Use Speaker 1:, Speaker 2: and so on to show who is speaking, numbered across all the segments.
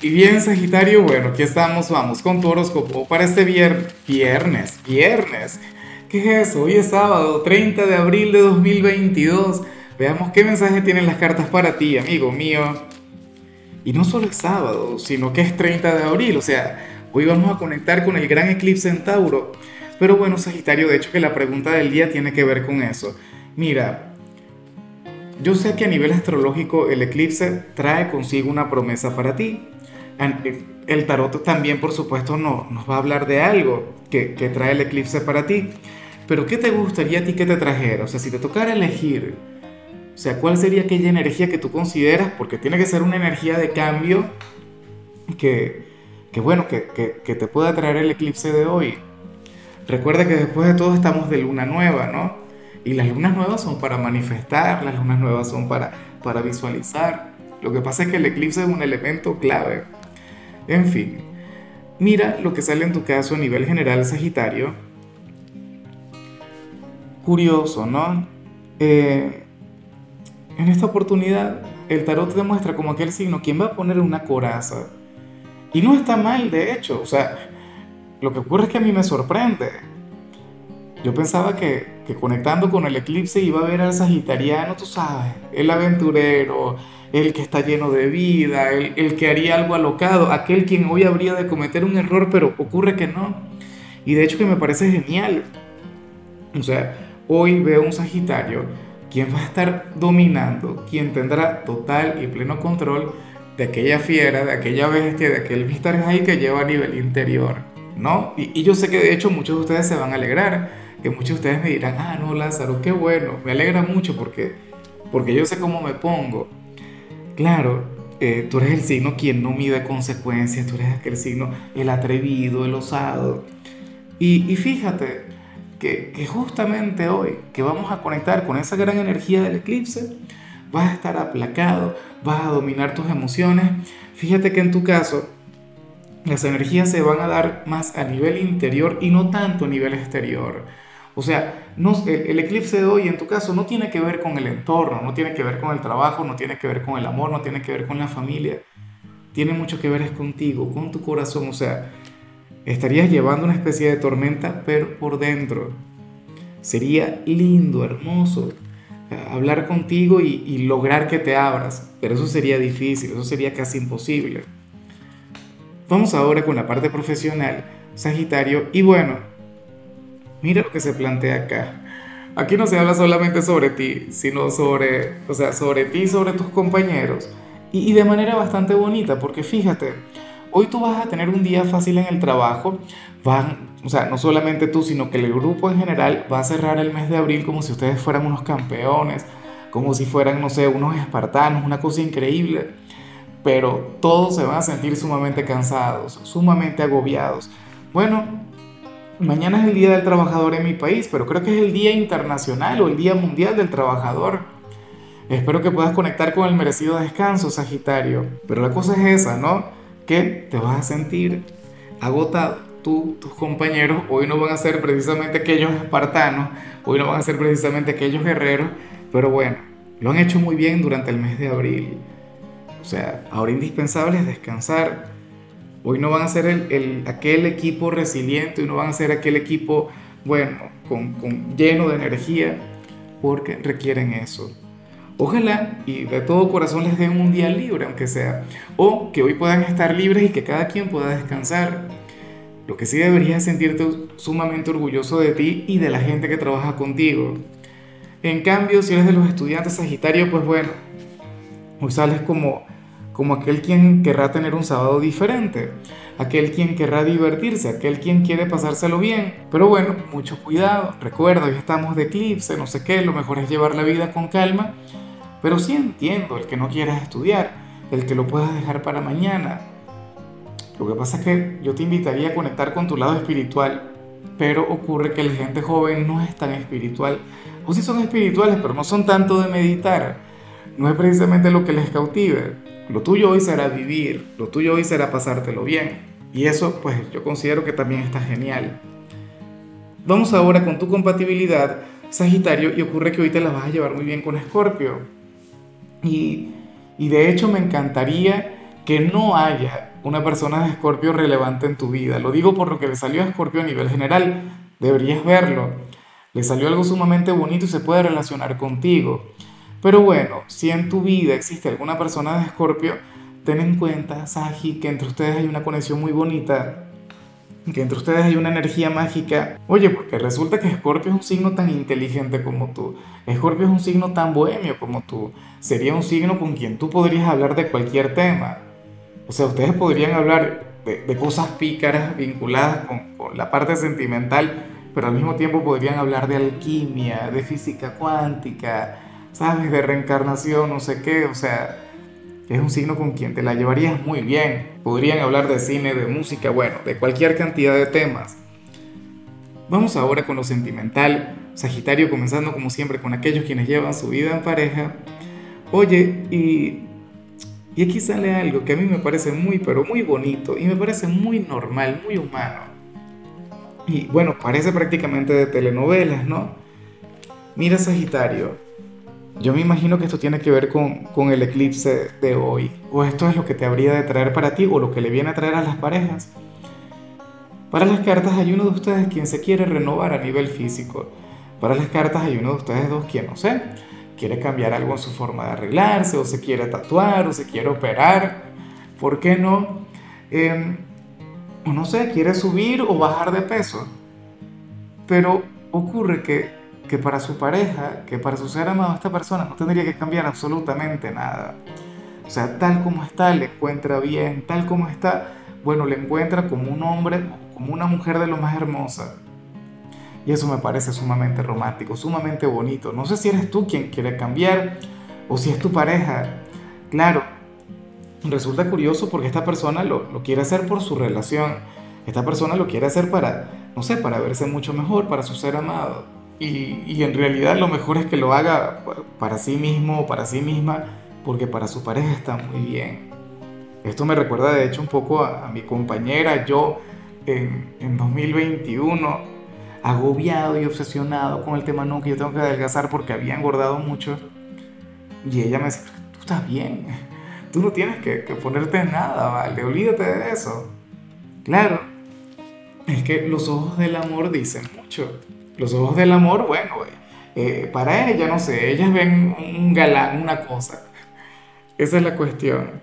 Speaker 1: Y bien, Sagitario, bueno, aquí estamos, vamos con tu horóscopo para este viernes, viernes. ¿Qué es eso? Hoy es sábado, 30 de abril de 2022. Veamos qué mensaje tienen las cartas para ti, amigo mío. Y no solo es sábado, sino que es 30 de abril, o sea, hoy vamos a conectar con el gran eclipse en Tauro. Pero bueno, Sagitario, de hecho que la pregunta del día tiene que ver con eso. Mira, yo sé que a nivel astrológico el eclipse trae consigo una promesa para ti. El tarot también, por supuesto, no, nos va a hablar de algo que, trae el eclipse para ti. Pero ¿qué te gustaría a ti que te trajera? O sea, si te tocara elegir, o sea, ¿cuál sería aquella energía que tú consideras? Porque tiene que ser una energía de cambio que, que bueno, que, que, te pueda traer el eclipse de hoy. Recuerda que después de todo estamos de luna nueva, ¿no? Y las lunas nuevas son para manifestar, las lunas nuevas son para, para visualizar. Lo que pasa es que el eclipse es un elemento clave. En fin, mira lo que sale en tu caso a nivel general, Sagitario. Curioso, ¿no? Eh, en esta oportunidad, el tarot demuestra como aquel signo quien va a poner una coraza. Y no está mal, de hecho. O sea, lo que ocurre es que a mí me sorprende. Yo pensaba que, que conectando con el eclipse iba a ver al sagitariano, tú sabes, el aventurero, el que está lleno de vida, el, que haría algo alocado, aquel quien hoy habría de cometer un error, pero ocurre que no. Y de hecho que me parece genial. O sea, hoy veo un Sagitario quien va a estar dominando, quien tendrá total y pleno control de aquella fiera, de aquella bestia, de aquel ahí que lleva a nivel interior, ¿no? Y, y, yo sé que de hecho muchos de ustedes se van a alegrar, que muchos de ustedes me dirán, ah, no, Lázaro, qué bueno, me alegra mucho porque, porque yo sé cómo me pongo. Claro, eh, tú eres el signo quien no mide consecuencias, tú eres aquel signo, el atrevido, el osado. Y, fíjate que, que, justamente hoy que vamos a conectar con esa gran energía del eclipse, vas a estar aplacado, vas a dominar tus emociones. Fíjate que en tu caso, las energías se van a dar más a nivel interior y no tanto a nivel exterior. O sea, no, el, eclipse de hoy en tu caso no tiene que ver con el entorno, no tiene que ver con el trabajo, no tiene que ver con el amor, no tiene que ver con la familia. Tiene mucho que ver es contigo, con tu corazón. O sea, estarías llevando una especie de tormenta, pero por dentro. Sería lindo, hermoso eh, hablar contigo y, y lograr que te abras, pero eso sería difícil, eso sería casi imposible. Vamos ahora con la parte profesional, Sagitario, y bueno, Mira lo que se plantea acá. Aquí no se habla solamente sobre ti, sino sobre, o sea, sobre ti y sobre tus compañeros. Y, de manera bastante bonita, porque fíjate, hoy tú vas a tener un día fácil en el trabajo. Van, o sea, no solamente tú, sino que el grupo en general va a cerrar el mes de abril como si ustedes fueran unos campeones, como si fueran, no sé, unos espartanos, una cosa increíble. Pero todos se van a sentir sumamente cansados, sumamente agobiados. Bueno, mañana es el Día del Trabajador en mi país, pero creo que es el Día Internacional o el Día Mundial del Trabajador. Espero que puedas conectar con el merecido descanso, Sagitario. Pero la cosa es esa, ¿no? Que te vas a sentir agotado. Tú, tus compañeros, hoy no van a ser precisamente aquellos espartanos, hoy no van a ser precisamente aquellos guerreros, pero bueno, lo han hecho muy bien durante el mes de abril. O sea, ahora indispensable es descansar, Hoy no van a ser el, aquel equipo resiliente, hoy no van a ser aquel equipo, bueno, con, lleno de energía, porque requieren eso. Ojalá y de todo corazón les den un día libre, aunque sea, o que hoy puedan estar libres y que cada quien pueda descansar. Lo que sí deberías sentirte sumamente orgulloso de ti y de la gente que trabaja contigo. En cambio, si eres de los estudiantes Sagitario, pues bueno, hoy sales como como aquel quien querrá tener un sábado diferente, aquel quien querrá divertirse, aquel quien quiere pasárselo bien. Pero bueno, mucho cuidado, recuerda, hoy estamos de eclipse, no sé qué, lo mejor es llevar la vida con calma, pero sí entiendo el que no quieras estudiar, el que lo puedas dejar para mañana. Lo que pasa es que yo te invitaría a conectar con tu lado espiritual, pero ocurre que la gente joven no es tan espiritual, o sí son espirituales, pero no son tanto de meditar, no es precisamente lo que les cautive. Lo tuyo hoy será vivir, lo tuyo hoy será pasártelo bien. Y eso pues yo considero que también está genial. Vamos ahora con tu compatibilidad, Sagitario, y ocurre que hoy te la vas a llevar muy bien con Escorpio. Y, y de hecho me encantaría que no haya una persona de Escorpio relevante en tu vida. Lo digo por lo que le salió a Escorpio a nivel general. Deberías verlo. Le salió algo sumamente bonito y se puede relacionar contigo. Pero bueno, si en tu vida existe alguna persona de Escorpio, ten en cuenta, Saji, que entre ustedes hay una conexión muy bonita, que entre ustedes hay una energía mágica. Oye, porque resulta que Escorpio es un signo tan inteligente como tú. Escorpio es un signo tan bohemio como tú. Sería un signo con quien tú podrías hablar de cualquier tema. O sea, ustedes podrían hablar de, cosas pícaras vinculadas con, con la parte sentimental, pero al mismo tiempo podrían hablar de alquimia, de física cuántica, ¿sabes? De reencarnación, no sé qué. O sea, es un signo con quien te la llevarías muy bien. Podrían hablar de cine, de música, bueno, de cualquier cantidad de temas. Vamos ahora con lo sentimental. Sagitario comenzando como siempre con aquellos quienes llevan su vida en pareja. Oye, y, y aquí sale algo que a mí me parece muy, pero muy bonito y me parece muy normal, muy humano. Y bueno, parece prácticamente de telenovelas, ¿no? Mira Sagitario, yo me imagino que esto tiene que ver con, el eclipse de hoy, o esto es lo que te habría de traer para ti, o lo que le viene a traer a las parejas. Para las cartas hay uno de ustedes quien se quiere renovar a nivel físico. Para las cartas hay uno de ustedes dos quien, no sé, quiere cambiar algo en su forma de arreglarse, o se quiere tatuar, o se quiere operar. ¿Por qué no? Em, o no sé, quiere subir o bajar de peso. Pero ocurre que que para su pareja, que para su ser amado, esta persona no tendría que cambiar absolutamente nada. O sea, tal como está, le encuentra bien, tal como está, bueno, le encuentra como un hombre, como una mujer de lo más hermosa. Y eso me parece sumamente romántico, sumamente bonito. No sé si eres tú quien quiere cambiar o si es tu pareja. Claro, resulta curioso porque esta persona lo, lo quiere hacer por su relación. Esta persona lo quiere hacer para, no sé, para verse mucho mejor, para su ser amado. Y, en realidad lo mejor es que lo haga para sí mismo o para sí misma, porque para su pareja está muy bien. Esto me recuerda de hecho un poco a, mi compañera, yo en, en, 2021, agobiado y obsesionado con el tema no, que yo tengo que adelgazar porque había engordado mucho. Y ella me dice, tú estás bien, tú no tienes que, que ponerte nada, ¿vale? Olvídate de eso. Claro, es que los ojos del amor dicen mucho. Los ojos del amor, bueno, eh, para ella, no sé, ellas ven un galán, una cosa. Esa es la cuestión.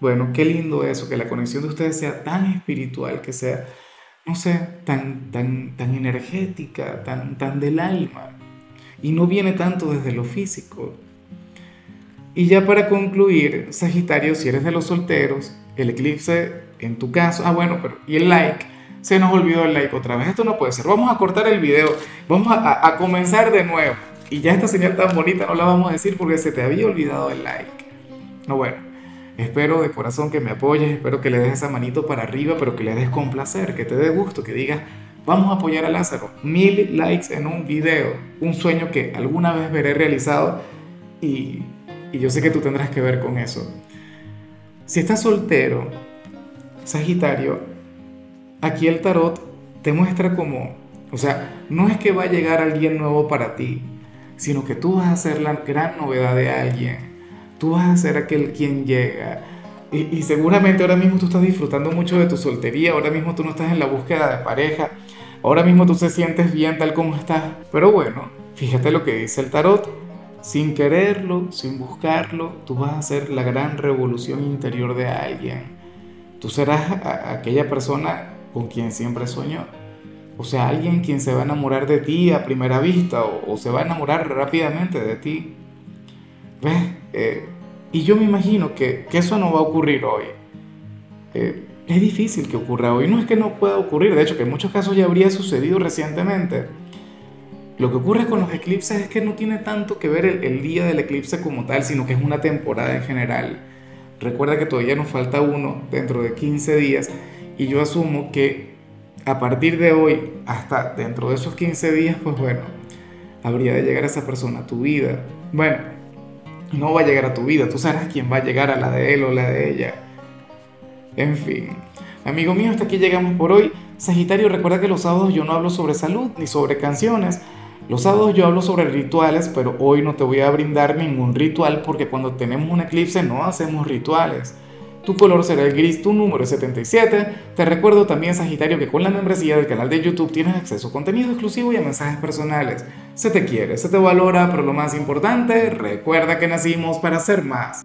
Speaker 1: Bueno, qué lindo eso, que la conexión de ustedes sea tan espiritual, que sea, no sé, tan, tan, tan energética, tan, tan del alma. Y no viene tanto desde lo físico. Y ya para concluir, Sagitario, si eres de los solteros, el eclipse en tu caso, ah bueno, pero y el like, se nos olvidó el like otra vez. Esto no puede ser. Vamos a cortar el video. Vamos a, comenzar de nuevo. Y ya esta señal tan bonita no la vamos a decir porque se te había olvidado el like. No, bueno. Espero de corazón que me apoyes. Espero que le des esa manito para arriba, pero que le des con placer, que te dé gusto, que digas, vamos a apoyar a Lázaro. Mil likes en un video. Un sueño que alguna vez veré realizado. Y, y yo sé que tú tendrás que ver con eso. Si estás soltero, Sagitario, aquí el tarot te muestra como, o sea, no es que va a llegar alguien nuevo para ti, sino que tú vas a ser la gran novedad de alguien. Tú vas a ser aquel quien llega. Y, seguramente ahora mismo tú estás disfrutando mucho de tu soltería, ahora mismo tú no estás en la búsqueda de pareja, ahora mismo tú te sientes bien tal como estás. Pero bueno, fíjate lo que dice el tarot. Sin quererlo, sin buscarlo, tú vas a ser la gran revolución interior de alguien. Tú serás aquella persona con quien siempre soñó. O sea, alguien quien se va a enamorar de ti a primera vista o, se va a enamorar rápidamente de ti. ¿Ves? Eh, y yo me imagino que, eso no va a ocurrir hoy. Eh, es difícil que ocurra hoy. No es que no pueda ocurrir, de hecho que en muchos casos ya habría sucedido recientemente. Lo que ocurre con los eclipses es que no tiene tanto que ver el, el día del eclipse como tal, sino que es una temporada en general. Recuerda que todavía nos falta uno dentro de 15 días y yo asumo que a partir de hoy, hasta dentro de esos 15 días, pues bueno, habría de llegar esa persona a tu vida. Bueno, no va a llegar a tu vida, tú sabes quién va a llegar a la de él o la de ella. En fin, amigo mío, hasta aquí llegamos por hoy. Sagitario, recuerda que los sábados yo no hablo sobre salud ni sobre canciones. Los sábados yo hablo sobre rituales, pero hoy no te voy a brindar ningún ritual porque cuando tenemos un eclipse no hacemos rituales. Tu color será el gris, tu número es 77. Te recuerdo también, Sagitario, que con la membresía del canal de YouTube tienes acceso a contenido exclusivo y a mensajes personales. Se te quiere, se te valora, pero lo más importante, recuerda que nacimos para ser más.